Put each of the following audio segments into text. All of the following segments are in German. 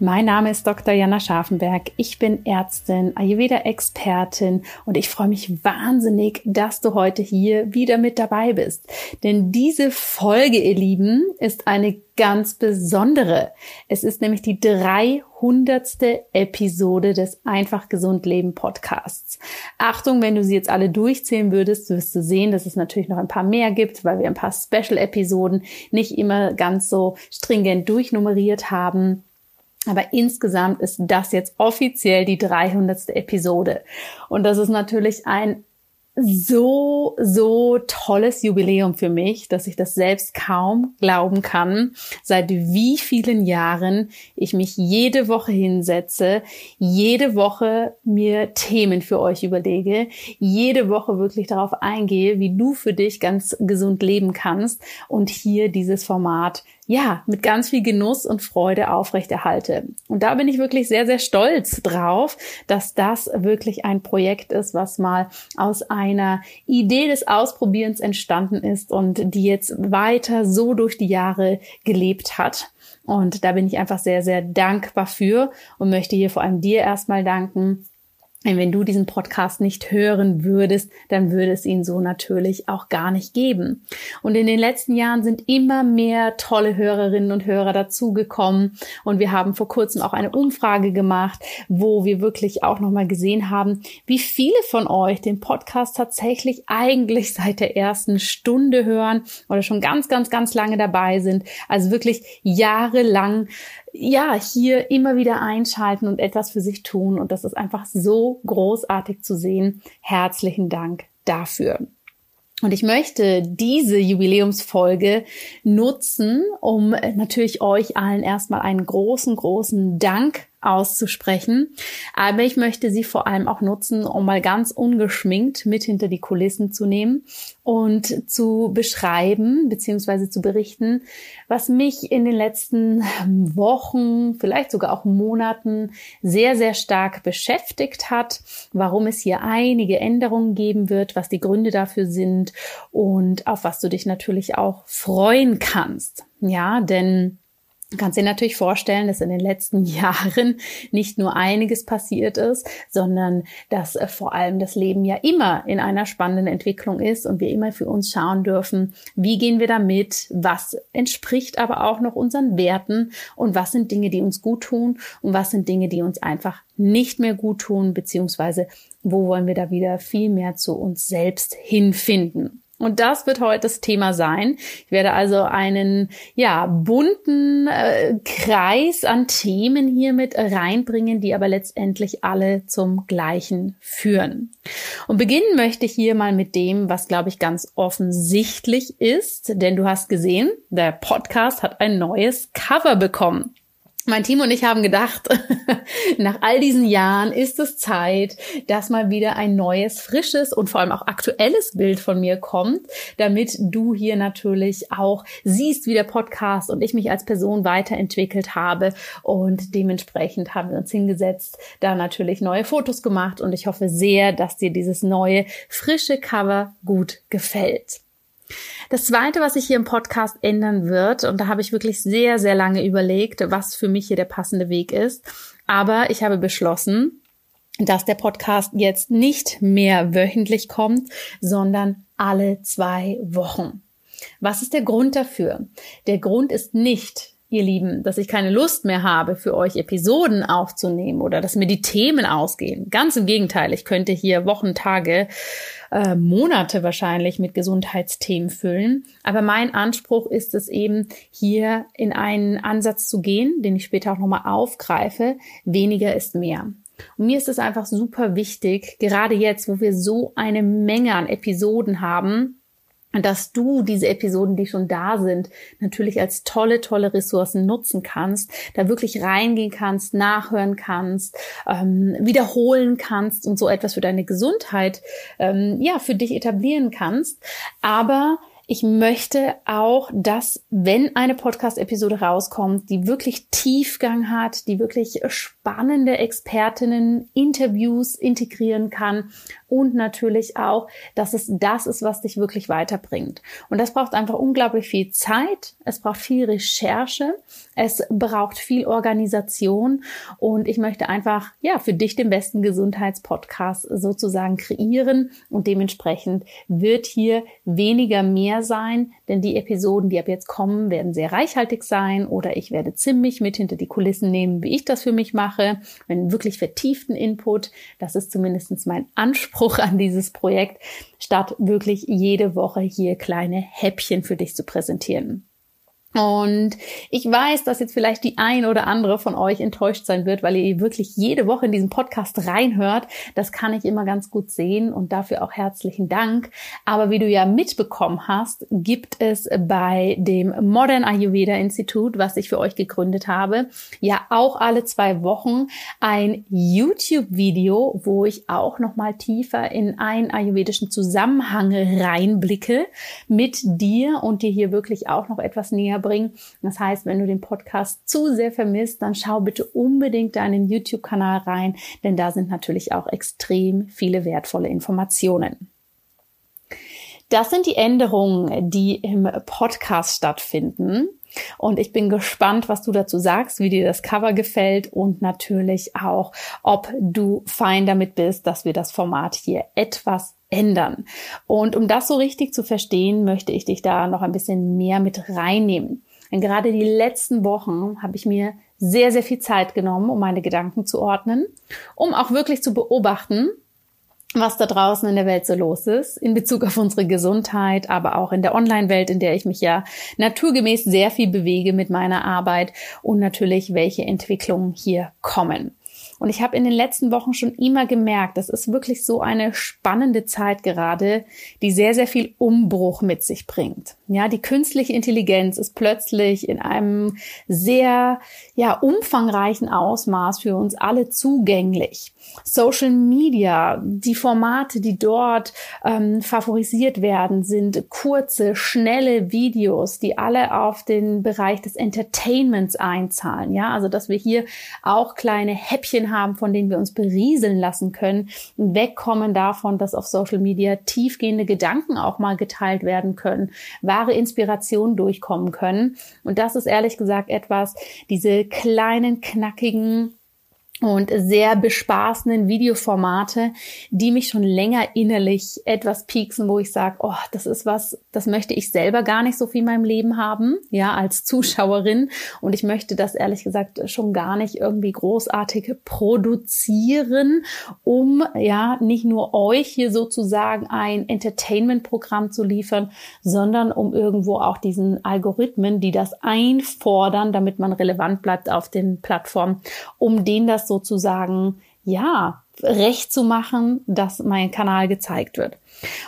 Mein Name ist Dr. Jana Scharfenberg. Ich bin Ärztin, Ayurveda-Expertin und ich freue mich wahnsinnig, dass du heute hier wieder mit dabei bist. Denn diese Folge, ihr Lieben, ist eine ganz besondere. Es ist nämlich die 300. Episode des Einfach Gesund Leben Podcasts. Achtung, wenn du sie jetzt alle durchzählen würdest, wirst du sehen, dass es natürlich noch ein paar mehr gibt, weil wir ein paar Special-Episoden nicht immer ganz so stringent durchnummeriert haben. Aber insgesamt ist das jetzt offiziell die 300. Episode. Und das ist natürlich ein so, so tolles Jubiläum für mich, dass ich das selbst kaum glauben kann, seit wie vielen Jahren ich mich jede Woche hinsetze, jede Woche mir Themen für euch überlege, jede Woche wirklich darauf eingehe, wie du für dich ganz gesund leben kannst und hier dieses Format ja, mit ganz viel Genuss und Freude aufrechterhalte. Und da bin ich wirklich sehr, sehr stolz drauf, dass das wirklich ein Projekt ist, was mal aus einer Idee des Ausprobierens entstanden ist und die jetzt weiter so durch die Jahre gelebt hat. Und da bin ich einfach sehr, sehr dankbar für und möchte hier vor allem dir erstmal danken, wenn du diesen Podcast nicht hören würdest, dann würde es ihn so natürlich auch gar nicht geben. Und in den letzten Jahren sind immer mehr tolle Hörerinnen und Hörer dazugekommen. Und wir haben vor kurzem auch eine Umfrage gemacht, wo wir wirklich auch nochmal gesehen haben, wie viele von euch den Podcast tatsächlich eigentlich seit der ersten Stunde hören oder schon ganz, ganz, ganz lange dabei sind. Also wirklich jahrelang ja, hier immer wieder einschalten und etwas für sich tun. Und das ist einfach so großartig zu sehen. Herzlichen Dank dafür. Und ich möchte diese Jubiläumsfolge nutzen, um natürlich euch allen erstmal einen großen, großen Dank auszusprechen. Aber ich möchte sie vor allem auch nutzen, um mal ganz ungeschminkt mit hinter die Kulissen zu nehmen und zu beschreiben bzw. zu berichten, was mich in den letzten Wochen, vielleicht sogar auch Monaten sehr, sehr stark beschäftigt hat, warum es hier einige Änderungen geben wird, was die Gründe dafür sind und auf was du dich natürlich auch freuen kannst. Ja, denn kannst dir natürlich vorstellen, dass in den letzten Jahren nicht nur einiges passiert ist, sondern dass äh, vor allem das Leben ja immer in einer spannenden Entwicklung ist und wir immer für uns schauen dürfen, wie gehen wir damit, was entspricht aber auch noch unseren Werten und was sind Dinge, die uns gut tun und was sind Dinge, die uns einfach nicht mehr gut tun, beziehungsweise wo wollen wir da wieder viel mehr zu uns selbst hinfinden. Und das wird heute das Thema sein. Ich werde also einen ja bunten äh, Kreis an Themen hier mit reinbringen, die aber letztendlich alle zum gleichen führen. Und beginnen möchte ich hier mal mit dem, was glaube ich ganz offensichtlich ist, denn du hast gesehen, der Podcast hat ein neues Cover bekommen. Mein Team und ich haben gedacht, nach all diesen Jahren ist es Zeit, dass mal wieder ein neues, frisches und vor allem auch aktuelles Bild von mir kommt, damit du hier natürlich auch siehst, wie der Podcast und ich mich als Person weiterentwickelt habe. Und dementsprechend haben wir uns hingesetzt, da natürlich neue Fotos gemacht und ich hoffe sehr, dass dir dieses neue, frische Cover gut gefällt. Das zweite, was sich hier im Podcast ändern wird, und da habe ich wirklich sehr, sehr lange überlegt, was für mich hier der passende Weg ist. Aber ich habe beschlossen, dass der Podcast jetzt nicht mehr wöchentlich kommt, sondern alle zwei Wochen. Was ist der Grund dafür? Der Grund ist nicht, ihr Lieben, dass ich keine Lust mehr habe, für euch Episoden aufzunehmen oder dass mir die Themen ausgehen. Ganz im Gegenteil, ich könnte hier Wochen, Tage, äh, Monate wahrscheinlich mit Gesundheitsthemen füllen. Aber mein Anspruch ist es eben, hier in einen Ansatz zu gehen, den ich später auch nochmal aufgreife. Weniger ist mehr. Und mir ist es einfach super wichtig, gerade jetzt, wo wir so eine Menge an Episoden haben, dass du diese Episoden, die schon da sind, natürlich als tolle, tolle Ressourcen nutzen kannst, da wirklich reingehen kannst, nachhören kannst, ähm, wiederholen kannst und so etwas für deine Gesundheit, ähm, ja, für dich etablieren kannst. Aber ich möchte auch, dass wenn eine Podcast-Episode rauskommt, die wirklich Tiefgang hat, die wirklich spannende Expertinnen, Interviews integrieren kann und natürlich auch, dass es das ist, was dich wirklich weiterbringt. Und das braucht einfach unglaublich viel Zeit, es braucht viel Recherche, es braucht viel Organisation und ich möchte einfach, ja, für dich den besten Gesundheitspodcast sozusagen kreieren und dementsprechend wird hier weniger mehr sein, denn die Episoden, die ab jetzt kommen, werden sehr reichhaltig sein oder ich werde ziemlich mit hinter die Kulissen nehmen, wie ich das für mich mache, einen wirklich vertieften Input. Das ist zumindest mein Anspruch an dieses Projekt, statt wirklich jede Woche hier kleine Häppchen für dich zu präsentieren. Und ich weiß, dass jetzt vielleicht die ein oder andere von euch enttäuscht sein wird, weil ihr wirklich jede Woche in diesen Podcast reinhört. Das kann ich immer ganz gut sehen und dafür auch herzlichen Dank. Aber wie du ja mitbekommen hast, gibt es bei dem Modern Ayurveda Institut, was ich für euch gegründet habe, ja auch alle zwei Wochen ein YouTube-Video, wo ich auch nochmal tiefer in einen ayurvedischen Zusammenhang reinblicke mit dir und dir hier wirklich auch noch etwas näher bringen. Das heißt, wenn du den Podcast zu sehr vermisst, dann schau bitte unbedingt deinen YouTube-Kanal rein, denn da sind natürlich auch extrem viele wertvolle Informationen. Das sind die Änderungen, die im Podcast stattfinden. Und ich bin gespannt, was du dazu sagst, wie dir das Cover gefällt und natürlich auch, ob du fein damit bist, dass wir das Format hier etwas ändern. Und um das so richtig zu verstehen, möchte ich dich da noch ein bisschen mehr mit reinnehmen. Denn gerade die letzten Wochen habe ich mir sehr, sehr viel Zeit genommen, um meine Gedanken zu ordnen, um auch wirklich zu beobachten, was da draußen in der Welt so los ist, in Bezug auf unsere Gesundheit, aber auch in der Online-Welt, in der ich mich ja naturgemäß sehr viel bewege mit meiner Arbeit und natürlich, welche Entwicklungen hier kommen. Und ich habe in den letzten Wochen schon immer gemerkt, das ist wirklich so eine spannende Zeit gerade, die sehr, sehr viel Umbruch mit sich bringt. Ja, die künstliche Intelligenz ist plötzlich in einem sehr, ja, umfangreichen Ausmaß für uns alle zugänglich. Social Media, die Formate, die dort ähm, favorisiert werden, sind kurze, schnelle Videos, die alle auf den Bereich des Entertainments einzahlen. Ja, also dass wir hier auch kleine Häppchen haben, von denen wir uns berieseln lassen können wegkommen davon, dass auf Social Media tiefgehende Gedanken auch mal geteilt werden können, wahre Inspiration durchkommen können. Und das ist ehrlich gesagt etwas, diese kleinen, knackigen und sehr bespaßenden Videoformate, die mich schon länger innerlich etwas pieksen, wo ich sage, oh, das ist was, das möchte ich selber gar nicht so viel in meinem Leben haben, ja, als Zuschauerin. Und ich möchte das ehrlich gesagt schon gar nicht irgendwie großartig produzieren, um ja nicht nur euch hier sozusagen ein Entertainment-Programm zu liefern, sondern um irgendwo auch diesen Algorithmen, die das einfordern, damit man relevant bleibt auf den Plattformen, um denen das sozusagen, ja, recht zu machen, dass mein Kanal gezeigt wird.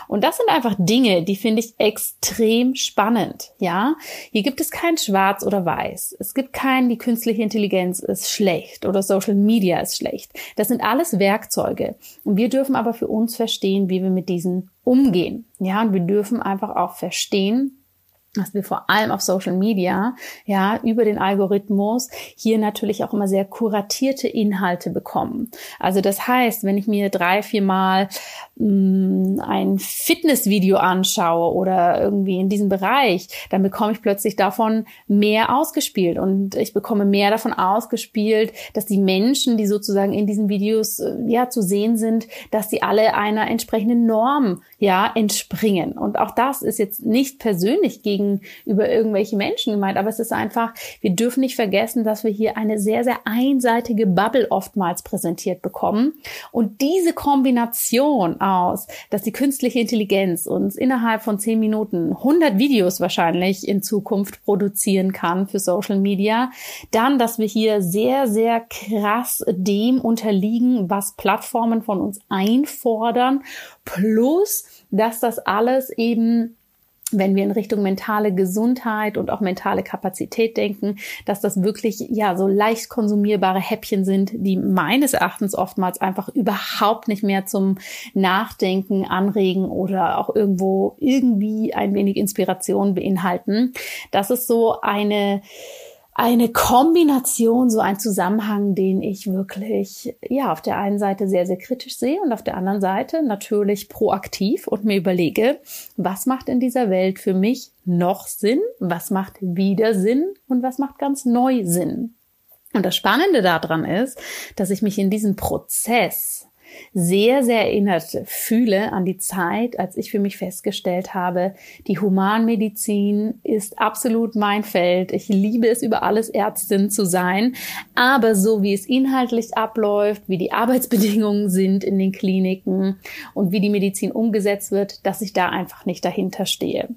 Und das sind einfach Dinge, die finde ich extrem spannend. Ja, hier gibt es kein Schwarz oder Weiß. Es gibt kein, die künstliche Intelligenz ist schlecht oder Social Media ist schlecht. Das sind alles Werkzeuge. Und wir dürfen aber für uns verstehen, wie wir mit diesen umgehen. Ja, und wir dürfen einfach auch verstehen, dass wir vor allem auf Social Media, ja, über den Algorithmus hier natürlich auch immer sehr kuratierte Inhalte bekommen. Also das heißt, wenn ich mir drei, vier Mal mh, mm, ein Fitnessvideo anschaue oder irgendwie in diesem Bereich, dann bekomme ich plötzlich davon mehr ausgespielt und ich bekomme mehr davon ausgespielt, dass die Menschen, die sozusagen in diesen Videos äh, ja zu sehen sind, dass sie alle einer entsprechenden Norm ja entspringen. Und auch das ist jetzt nicht persönlich gegen gegenüber irgendwelche Menschen gemeint, aber es ist einfach, wir dürfen nicht vergessen, dass wir hier eine sehr, sehr einseitige Bubble oftmals präsentiert bekommen. Und diese Kombination aus, dass die künstliche Intelligenz uns innerhalb von zehn Minuten 100 Videos wahrscheinlich in Zukunft produzieren kann für Social Media, dann, dass wir hier sehr, sehr krass dem unterliegen, was Plattformen von uns einfordern, plus, dass das alles eben wenn wir in Richtung mentale Gesundheit und auch mentale Kapazität denken, dass das wirklich ja so leicht konsumierbare Häppchen sind, die meines Erachtens oftmals einfach überhaupt nicht mehr zum Nachdenken anregen oder auch irgendwo irgendwie ein wenig Inspiration beinhalten. Das ist so eine eine Kombination, so ein Zusammenhang, den ich wirklich, ja, auf der einen Seite sehr, sehr kritisch sehe und auf der anderen Seite natürlich proaktiv und mir überlege, was macht in dieser Welt für mich noch Sinn, was macht wieder Sinn und was macht ganz neu Sinn. Und das Spannende daran ist, dass ich mich in diesem Prozess sehr, sehr erinnert fühle an die Zeit, als ich für mich festgestellt habe, die Humanmedizin ist absolut mein Feld. Ich liebe es über alles Ärztin zu sein. Aber so wie es inhaltlich abläuft, wie die Arbeitsbedingungen sind in den Kliniken und wie die Medizin umgesetzt wird, dass ich da einfach nicht dahinter stehe.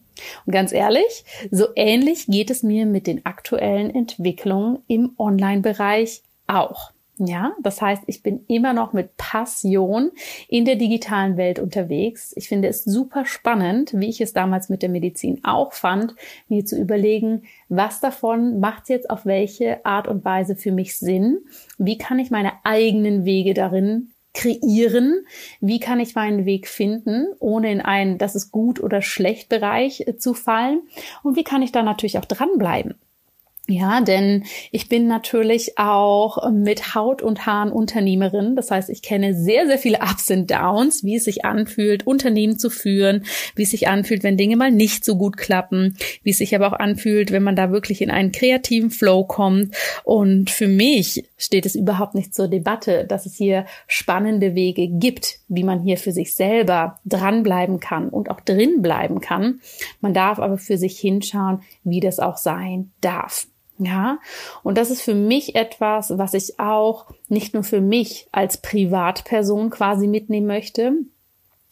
Und ganz ehrlich, so ähnlich geht es mir mit den aktuellen Entwicklungen im Online-Bereich auch. Ja, das heißt, ich bin immer noch mit Passion in der digitalen Welt unterwegs. Ich finde es super spannend, wie ich es damals mit der Medizin auch fand, mir zu überlegen, was davon macht jetzt auf welche Art und Weise für mich Sinn? Wie kann ich meine eigenen Wege darin kreieren? Wie kann ich meinen Weg finden, ohne in einen, das ist gut oder schlecht Bereich äh, zu fallen? Und wie kann ich da natürlich auch dranbleiben? Ja, denn ich bin natürlich auch mit Haut und Haaren Unternehmerin. Das heißt, ich kenne sehr, sehr viele Ups und Downs, wie es sich anfühlt, Unternehmen zu führen, wie es sich anfühlt, wenn Dinge mal nicht so gut klappen, wie es sich aber auch anfühlt, wenn man da wirklich in einen kreativen Flow kommt. Und für mich steht es überhaupt nicht zur Debatte, dass es hier spannende Wege gibt, wie man hier für sich selber dranbleiben kann und auch drin bleiben kann. Man darf aber für sich hinschauen, wie das auch sein darf. Ja, und das ist für mich etwas, was ich auch nicht nur für mich als Privatperson quasi mitnehmen möchte,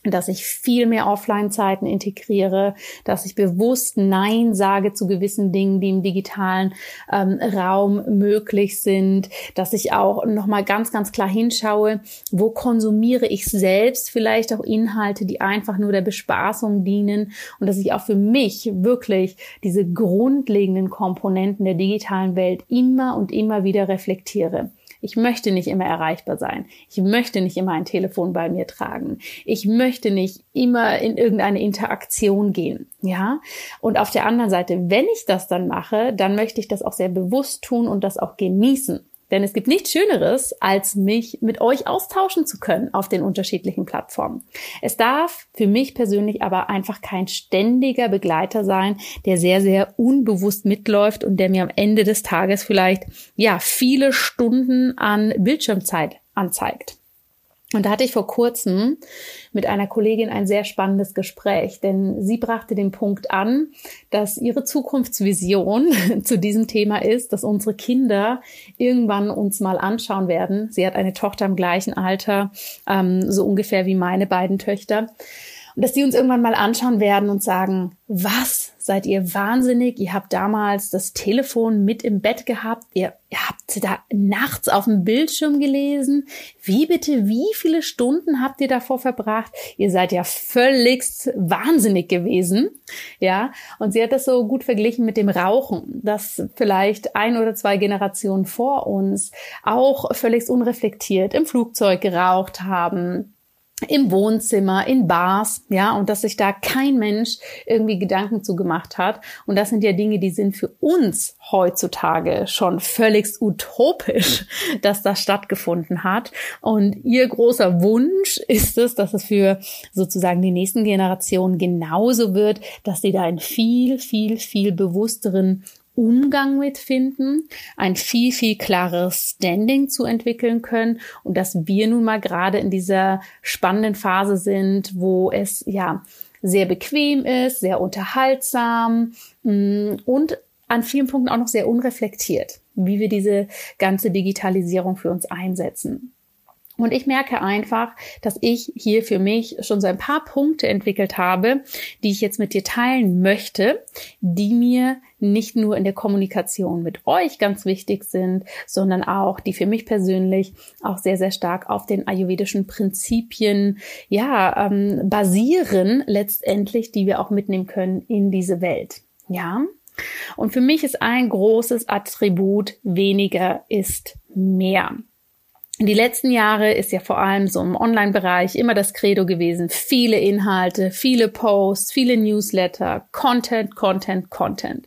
dass ich viel mehr Offline-Zeiten integriere, dass ich bewusst Nein sage zu gewissen Dingen, die im digitalen ähm, Raum möglich sind, dass ich auch nochmal ganz, ganz klar hinschaue, wo konsumiere ich selbst vielleicht auch Inhalte, die einfach nur der Bespaßung dienen und dass ich auch für mich wirklich diese grundlegenden Komponenten der digitalen Welt immer und immer wieder reflektiere. Ich möchte nicht immer erreichbar sein. Ich möchte nicht immer ein Telefon bei mir tragen. Ich möchte nicht immer in irgendeine Interaktion gehen. Ja. Und auf der anderen Seite, wenn ich das dann mache, dann möchte ich das auch sehr bewusst tun und das auch genießen. Denn es gibt nichts Schöneres, als mich mit euch austauschen zu können auf den unterschiedlichen Plattformen. Es darf für mich persönlich aber einfach kein ständiger Begleiter sein, der sehr, sehr unbewusst mitläuft und der mir am Ende des Tages vielleicht, ja, viele Stunden an Bildschirmzeit anzeigt. Und da hatte ich vor kurzem mit einer Kollegin ein sehr spannendes Gespräch, denn sie brachte den Punkt an, dass ihre Zukunftsvision zu diesem Thema ist, dass unsere Kinder irgendwann uns mal anschauen werden. Sie hat eine Tochter im gleichen Alter, ähm, so ungefähr wie meine beiden Töchter. Und dass die uns irgendwann mal anschauen werden und sagen, was, seid ihr wahnsinnig? Ihr habt damals das Telefon mit im Bett gehabt. Ihr, habt da nachts auf dem Bildschirm gelesen. Wie bitte, wie viele Stunden habt ihr davor verbracht? Ihr seid ja völligst wahnsinnig gewesen. Ja. Und sie hat das so gut verglichen mit dem Rauchen, das vielleicht ein oder zwei Generationen vor uns auch völlig unreflektiert im Flugzeug geraucht haben im Wohnzimmer, in Bars, ja, und dass sich da kein Mensch irgendwie Gedanken zu gemacht hat. Und das sind ja Dinge, die sind für uns heutzutage schon völlig utopisch, dass das stattgefunden hat. Und ihr großer Wunsch ist es, dass es für sozusagen die nächsten Generationen genauso wird, dass sie da einen viel, viel, viel bewussteren Umgang mit finden, ein viel, viel klares Standing zu entwickeln können und dass wir nun mal gerade in dieser spannenden Phase sind, wo es ja sehr bequem ist, sehr unterhaltsam mm, und an vielen Punkten auch noch sehr unreflektiert, wie wir diese ganze Digitalisierung für uns einsetzen. Und ich merke einfach, dass ich hier für mich schon so ein paar Punkte entwickelt habe, die ich jetzt mit dir teilen möchte, die mir nicht nur in der Kommunikation mit euch ganz wichtig sind, sondern auch, die für mich persönlich auch sehr, sehr stark auf den ayurvedischen Prinzipien, ja, ähm, basieren letztendlich, die wir auch mitnehmen können in diese Welt. Ja. Und für mich ist ein großes Attribut weniger ist mehr. Die letzten Jahre ist ja vor allem so im Online-Bereich immer das Credo gewesen. Viele Inhalte, viele Posts, viele Newsletter, Content, Content, Content.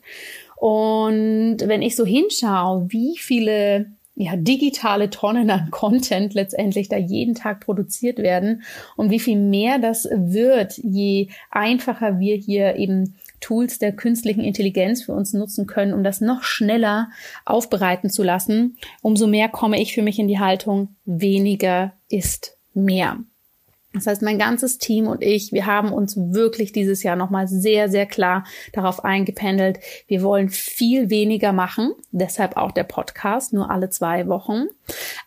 Und wenn ich so hinschaue, wie viele ja, digitale Tonnen an Content letztendlich da jeden Tag produziert werden und wie viel mehr das wird, je einfacher wir hier eben Tools der künstlichen Intelligenz für uns nutzen können, um das noch schneller aufbereiten zu lassen, umso mehr komme ich für mich in die Haltung, weniger ist mehr. Das heißt, mein ganzes Team und ich, wir haben uns wirklich dieses Jahr nochmal sehr, sehr klar darauf eingependelt. Wir wollen viel weniger machen. Deshalb auch der Podcast, nur alle zwei Wochen.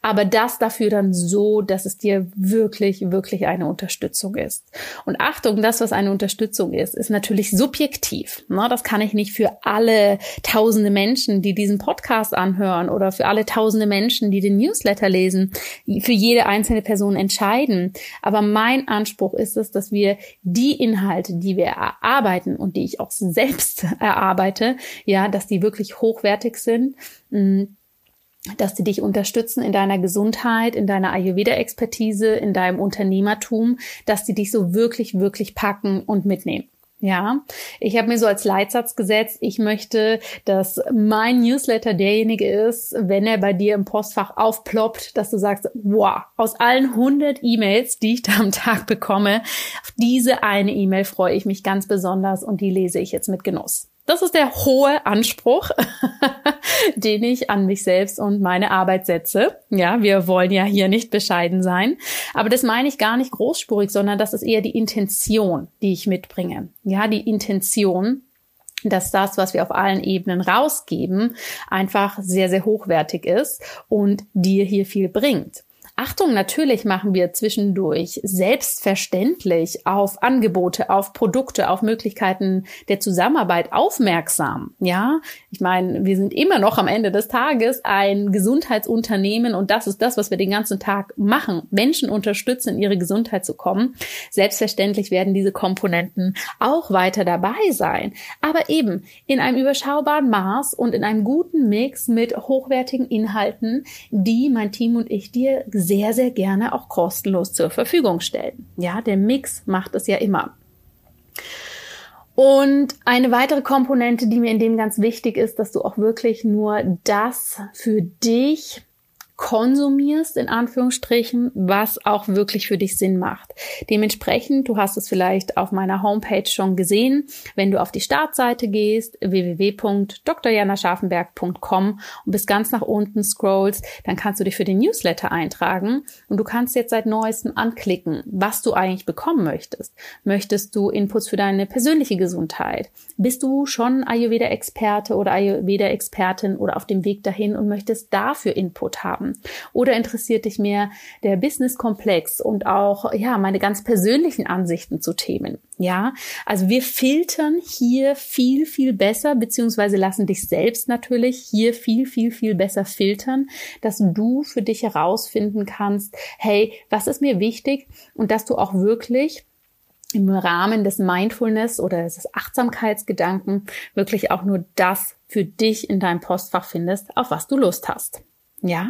Aber das dafür dann so, dass es dir wirklich, wirklich eine Unterstützung ist. Und Achtung, das, was eine Unterstützung ist, ist natürlich subjektiv. Das kann ich nicht für alle tausende Menschen, die diesen Podcast anhören oder für alle tausende Menschen, die den Newsletter lesen, für jede einzelne Person entscheiden. Aber mein Anspruch ist es, dass wir die Inhalte, die wir erarbeiten und die ich auch selbst erarbeite, ja, dass die wirklich hochwertig sind, mm, dass die dich unterstützen in deiner Gesundheit, in deiner Ayurveda-Expertise, in deinem Unternehmertum, dass die dich so wirklich, wirklich packen und mitnehmen. Ja, ich habe mir so als Leitsatz gesetzt, ich möchte, dass mein Newsletter derjenige ist, wenn er bei dir im Postfach aufploppt, dass du sagst, wow, aus allen 100 E-Mails, die ich da am Tag bekomme, auf diese eine E-Mail freue ich mich ganz besonders und die lese ich jetzt mit Genuss. Das ist der hohe Anspruch, den ich an mich selbst und meine Arbeit setze. Ja, wir wollen ja hier nicht bescheiden sein. Aber das meine ich gar nicht großspurig, sondern das ist eher die Intention, die ich mitbringe. Ja, die Intention, dass das, was wir auf allen Ebenen rausgeben, einfach sehr, sehr hochwertig ist und dir hier viel bringt. Achtung, natürlich machen wir zwischendurch selbstverständlich auf Angebote, auf Produkte, auf Möglichkeiten der Zusammenarbeit aufmerksam. Ja, ich meine, wir sind immer noch am Ende des Tages ein Gesundheitsunternehmen und das ist das, was wir den ganzen Tag machen. Menschen unterstützen, in ihre Gesundheit zu kommen. Selbstverständlich werden diese Komponenten auch weiter dabei sein. Aber eben in einem überschaubaren Maß und in einem guten Mix mit hochwertigen Inhalten, die mein Team und ich dir sehr, sehr gerne auch kostenlos zur Verfügung stellen. Ja, der Mix macht es ja immer. Und eine weitere Komponente, die mir in dem ganz wichtig ist, dass du auch wirklich nur das für dich konsumierst, in Anführungsstrichen, was auch wirklich für dich Sinn macht. Dementsprechend, du hast es vielleicht auf meiner Homepage schon gesehen, wenn du auf die Startseite gehst, www.drjanascharfenberg.com und bis ganz nach unten scrollst, dann kannst du dich für den Newsletter eintragen und du kannst jetzt seit neuestem anklicken, was du eigentlich bekommen möchtest. Möchtest du Inputs für deine persönliche Gesundheit? Bist du schon Ayurveda-Experte oder Ayurveda-Expertin oder auf dem Weg dahin und möchtest dafür Input haben? Haben? Oder interessiert dich mehr der Business-Komplex und auch, ja, meine ganz persönlichen Ansichten zu Themen? Ja, also wir filtern hier viel, viel besser, beziehungsweise lassen dich selbst natürlich hier viel, viel, viel besser filtern, dass du für dich herausfinden kannst, hey, was ist mir wichtig und dass du auch wirklich im Rahmen des Mindfulness oder des Achtsamkeitsgedanken wirklich auch nur das für dich in deinem Postfach findest, auf was du Lust hast. Ja?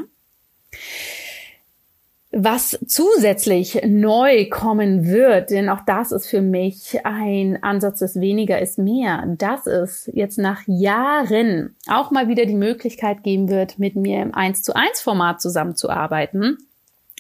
Was zusätzlich neu kommen wird, denn auch das ist für mich ein Ansatz des weniger ist mehr, dass es jetzt nach Jahren auch mal wieder die Möglichkeit geben wird, mit mir im 1 zu 1 Format zusammenzuarbeiten.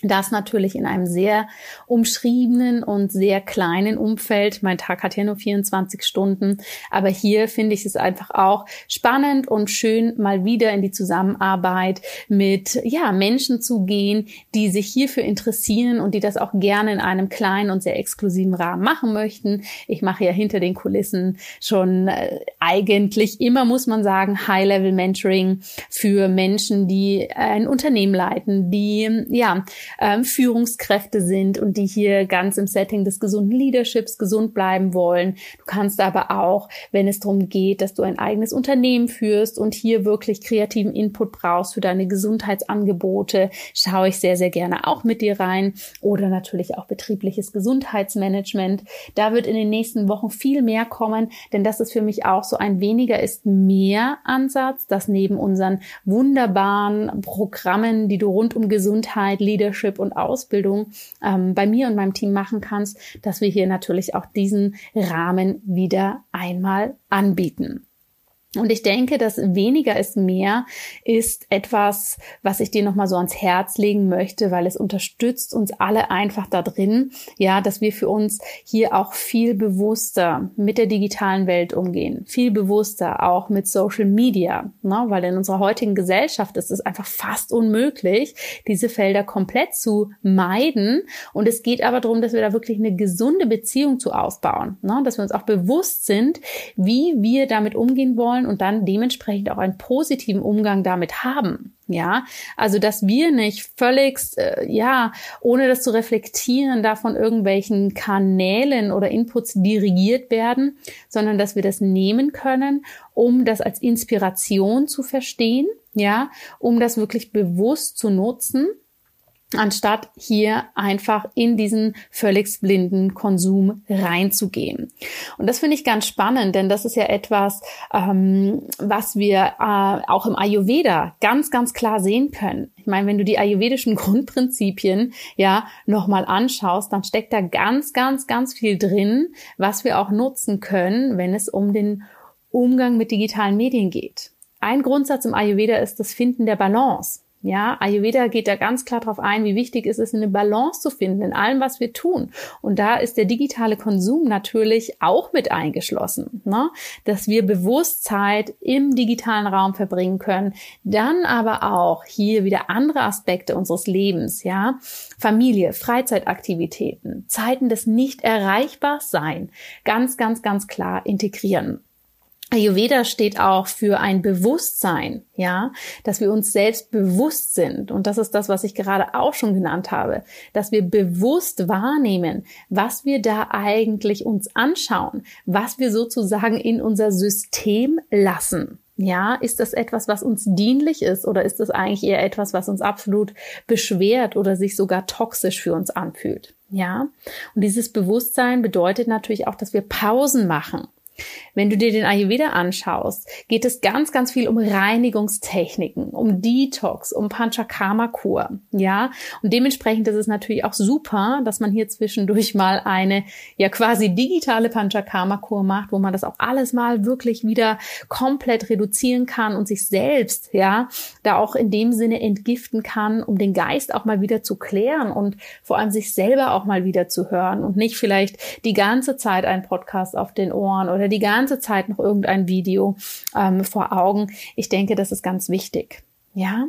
Das natürlich in einem sehr umschriebenen und sehr kleinen Umfeld. Mein Tag hat ja nur 24 Stunden. Aber hier finde ich es einfach auch spannend und schön, mal wieder in die Zusammenarbeit mit, ja, Menschen zu gehen, die sich hierfür interessieren und die das auch gerne in einem kleinen und sehr exklusiven Rahmen machen möchten. Ich mache ja hinter den Kulissen schon äh, eigentlich immer, muss man sagen, High-Level-Mentoring für Menschen, die ein Unternehmen leiten, die, ja, ähm, Führungskräfte sind und die hier ganz im Setting des gesunden Leaderships gesund bleiben wollen. Du kannst aber auch, wenn es darum geht, dass du ein eigenes Unternehmen führst und hier wirklich kreativen Input brauchst für deine Gesundheitsangebote, schaue ich sehr, sehr gerne auch mit dir rein. Oder natürlich auch betriebliches Gesundheitsmanagement. Da wird in den nächsten Wochen viel mehr kommen, denn das ist für mich auch so ein weniger ist mehr Ansatz, dass neben unseren wunderbaren Programmen, die du rund um Gesundheit, Leadership, Leadership und Ausbildung ähm, bei mir und meinem Team machen kannst, dass wir hier natürlich auch diesen Rahmen wieder einmal anbieten. Und ich denke, dass weniger ist mehr ist etwas, was ich dir nochmal so ans Herz legen möchte, weil es unterstützt uns alle einfach da drin, ja, dass wir für uns hier auch viel bewusster mit der digitalen Welt umgehen, viel bewusster auch mit Social Media, ne? weil in unserer heutigen Gesellschaft ist es einfach fast unmöglich, diese Felder komplett zu meiden. Und es geht aber darum, dass wir da wirklich eine gesunde Beziehung zu aufbauen, ne? dass wir uns auch bewusst sind, wie wir damit umgehen wollen wollen und dann dementsprechend auch einen positiven Umgang damit haben. Ja, also dass wir nicht völlig, äh, ja, ohne das zu reflektieren, davon irgendwelchen Kanälen oder Inputs dirigiert werden, sondern dass wir das nehmen können, um das als Inspiration zu verstehen, ja, um das wirklich bewusst zu nutzen anstatt hier einfach in diesen völlig blinden Konsum reinzugehen. Und das finde ich ganz spannend, denn das ist ja etwas, ähm, was wir äh, auch im Ayurveda ganz, ganz klar sehen können. Ich meine, wenn du die ayurvedischen Grundprinzipien ja nochmal anschaust, dann steckt da ganz, ganz, ganz viel drin, was wir auch nutzen können, wenn es um den Umgang mit digitalen Medien geht. Ein Grundsatz im Ayurveda ist das Finden der Balance. Ja, Ayurveda geht da ganz klar darauf ein, wie wichtig es ist, eine Balance zu finden in allem, was wir tun. Und da ist der digitale Konsum natürlich auch mit eingeschlossen, ne? dass wir bewusst Zeit im digitalen Raum verbringen können, dann aber auch hier wieder andere Aspekte unseres Lebens, ja, Familie, Freizeitaktivitäten, Zeiten des nicht erreichbar sein, ganz, ganz, ganz klar integrieren. Ayurveda steht auch für ein Bewusstsein, ja, dass wir uns selbst bewusst sind. Und das ist das, was ich gerade auch schon genannt habe, dass wir bewusst wahrnehmen, was wir da eigentlich uns anschauen, was wir sozusagen in unser System lassen. Ja, ist das etwas, was uns dienlich ist oder ist das eigentlich eher etwas, was uns absolut beschwert oder sich sogar toxisch für uns anfühlt? Ja, und dieses Bewusstsein bedeutet natürlich auch, dass wir Pausen machen. Wenn du dir den Ayurveda anschaust, geht es ganz, ganz viel um Reinigungstechniken, um Detox, um Panchakarma-Kur, ja. Und dementsprechend ist es natürlich auch super, dass man hier zwischendurch mal eine, ja, quasi digitale Panchakarma-Kur macht, wo man das auch alles mal wirklich wieder komplett reduzieren kann und sich selbst, ja, da auch in dem Sinne entgiften kann, um den Geist auch mal wieder zu klären und vor allem sich selber auch mal wieder zu hören und nicht vielleicht die ganze Zeit einen Podcast auf den Ohren oder die ganze Zeit noch irgendein Video ähm, vor Augen. Ich denke, das ist ganz wichtig. Ja.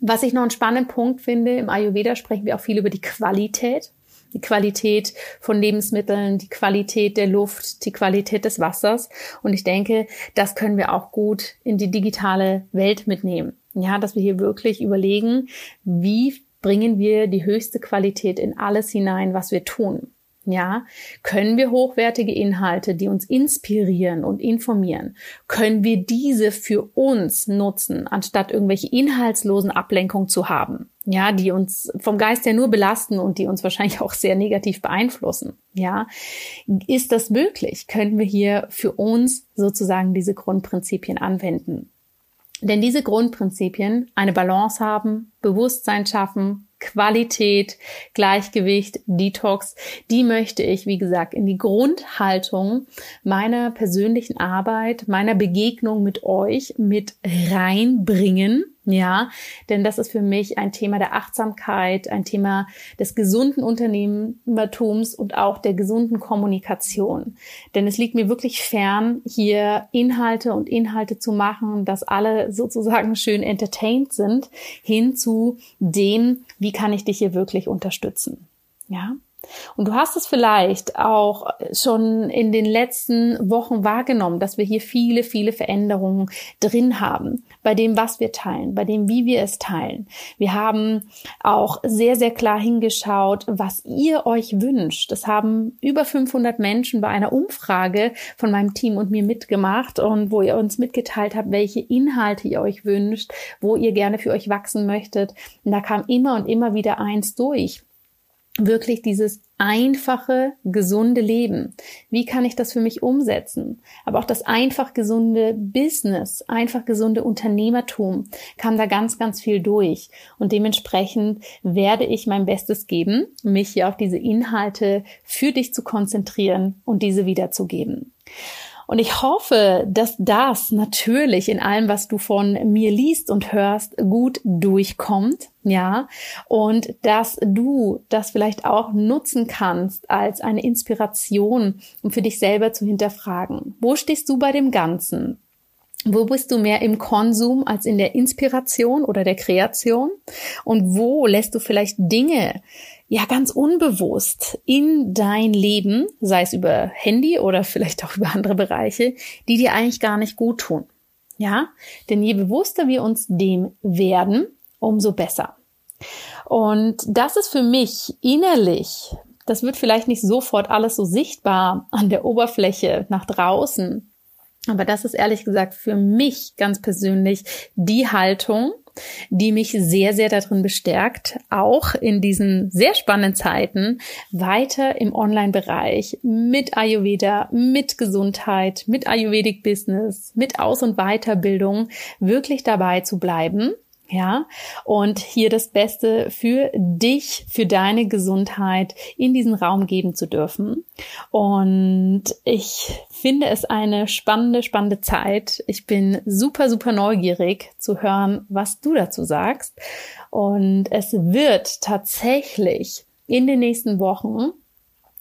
Was ich noch einen spannenden Punkt finde, im Ayurveda sprechen wir auch viel über die Qualität. Die Qualität von Lebensmitteln, die Qualität der Luft, die Qualität des Wassers. Und ich denke, das können wir auch gut in die digitale Welt mitnehmen. Ja, dass wir hier wirklich überlegen, wie bringen wir die höchste Qualität in alles hinein, was wir tun. Ja, können wir hochwertige Inhalte, die uns inspirieren und informieren, können wir diese für uns nutzen, anstatt irgendwelche inhaltslosen Ablenkungen zu haben? Ja, die uns vom Geist her nur belasten und die uns wahrscheinlich auch sehr negativ beeinflussen. Ja, ist das möglich? Können wir hier für uns sozusagen diese Grundprinzipien anwenden? Denn diese Grundprinzipien, eine Balance haben, Bewusstsein schaffen, Qualität, Gleichgewicht, Detox, die möchte ich, wie gesagt, in die Grundhaltung meiner persönlichen Arbeit, meiner Begegnung mit euch mit reinbringen. Ja, denn das ist für mich ein Thema der Achtsamkeit, ein Thema des gesunden Unternehmertums und auch der gesunden Kommunikation. Denn es liegt mir wirklich fern, hier Inhalte und Inhalte zu machen, dass alle sozusagen schön entertained sind, hin zu dem, wie kann ich dich hier wirklich unterstützen. Ja. Und du hast es vielleicht auch schon in den letzten Wochen wahrgenommen, dass wir hier viele, viele Veränderungen drin haben. Bei dem, was wir teilen, bei dem, wie wir es teilen. Wir haben auch sehr, sehr klar hingeschaut, was ihr euch wünscht. Das haben über 500 Menschen bei einer Umfrage von meinem Team und mir mitgemacht und wo ihr uns mitgeteilt habt, welche Inhalte ihr euch wünscht, wo ihr gerne für euch wachsen möchtet. Und da kam immer und immer wieder eins durch wirklich dieses einfache, gesunde Leben. Wie kann ich das für mich umsetzen? Aber auch das einfach gesunde Business, einfach gesunde Unternehmertum kam da ganz, ganz viel durch. Und dementsprechend werde ich mein Bestes geben, mich hier auf diese Inhalte für dich zu konzentrieren und diese wiederzugeben. Und ich hoffe, dass das natürlich in allem, was du von mir liest und hörst, gut durchkommt. Ja, und dass du das vielleicht auch nutzen kannst als eine Inspiration, um für dich selber zu hinterfragen. Wo stehst du bei dem Ganzen? Wo bist du mehr im Konsum als in der Inspiration oder der Kreation? Und wo lässt du vielleicht Dinge ja ganz unbewusst in dein Leben, sei es über Handy oder vielleicht auch über andere Bereiche, die dir eigentlich gar nicht gut tun. Ja, denn je bewusster wir uns dem werden, umso besser. Und das ist für mich innerlich, das wird vielleicht nicht sofort alles so sichtbar an der Oberfläche nach draußen, aber das ist ehrlich gesagt für mich ganz persönlich die Haltung, die mich sehr, sehr darin bestärkt, auch in diesen sehr spannenden Zeiten weiter im Online-Bereich mit Ayurveda, mit Gesundheit, mit Ayurvedic Business, mit Aus- und Weiterbildung wirklich dabei zu bleiben ja, und hier das Beste für dich, für deine Gesundheit in diesen Raum geben zu dürfen. Und ich finde es eine spannende, spannende Zeit. Ich bin super, super neugierig zu hören, was du dazu sagst. Und es wird tatsächlich in den nächsten Wochen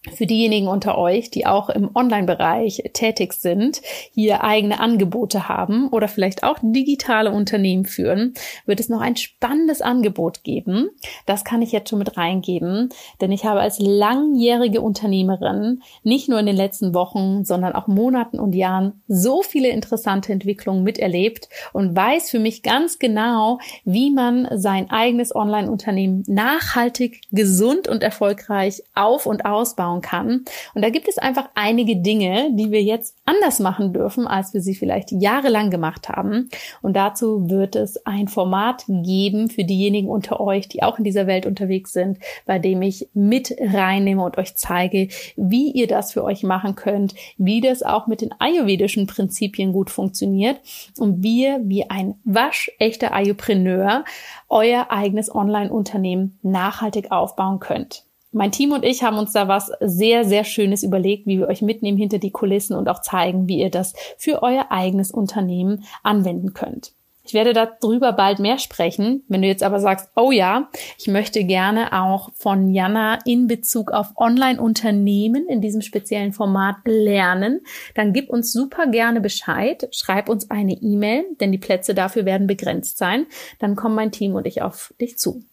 für diejenigen unter euch, die auch im Online-Bereich tätig sind, hier eigene Angebote haben oder vielleicht auch digitale Unternehmen führen, wird es noch ein spannendes Angebot geben. Das kann ich jetzt schon mit reingeben, denn ich habe als langjährige Unternehmerin nicht nur in den letzten Wochen, sondern auch Monaten und Jahren so viele interessante Entwicklungen miterlebt und weiß für mich ganz genau, wie man sein eigenes Online-Unternehmen nachhaltig, gesund und erfolgreich auf und ausbauen aufbauen kann. Und da gibt es einfach einige Dinge, die wir jetzt anders machen dürfen, als wir sie vielleicht jahrelang gemacht haben. Und dazu wird es ein Format geben für diejenigen unter euch, die auch in dieser Welt unterwegs sind, bei dem ich mit reinnehme und euch zeige, wie ihr das für euch machen könnt, wie das auch mit den ayurvedischen Prinzipien gut funktioniert und wie ihr wie ein waschechter Ayurpreneur euer eigenes Online-Unternehmen nachhaltig aufbauen könnt. Mein Team und ich haben uns da was sehr, sehr Schönes überlegt, wie wir euch mitnehmen hinter die Kulissen und auch zeigen, wie ihr das für euer eigenes Unternehmen anwenden könnt. Ich werde darüber bald mehr sprechen. Wenn du jetzt aber sagst, oh ja, ich möchte gerne auch von Jana in Bezug auf Online-Unternehmen in diesem speziellen Format lernen, dann gib uns super gerne Bescheid. Schreib uns eine E-Mail, denn die Plätze dafür werden begrenzt sein. Dann kommen mein Team und ich auf dich zu.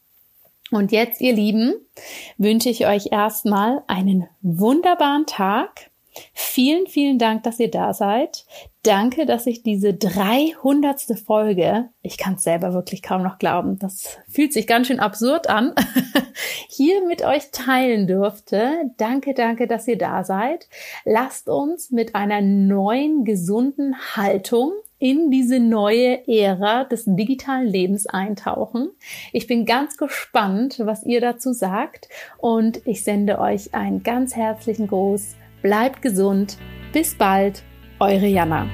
Und jetzt, ihr Lieben, wünsche ich euch erstmal einen wunderbaren Tag. Vielen, vielen Dank, dass ihr da seid. Danke, dass ich diese 300. Folge, ich kann es selber wirklich kaum noch glauben, das fühlt sich ganz schön absurd an, hier mit euch teilen durfte. Danke, danke, dass ihr da seid. Lasst uns mit einer neuen, gesunden Haltung in diese neue Ära des digitalen Lebens eintauchen. Ich bin ganz gespannt, was ihr dazu sagt und ich sende euch einen ganz herzlichen Gruß. Bleibt gesund. Bis bald, eure Jana.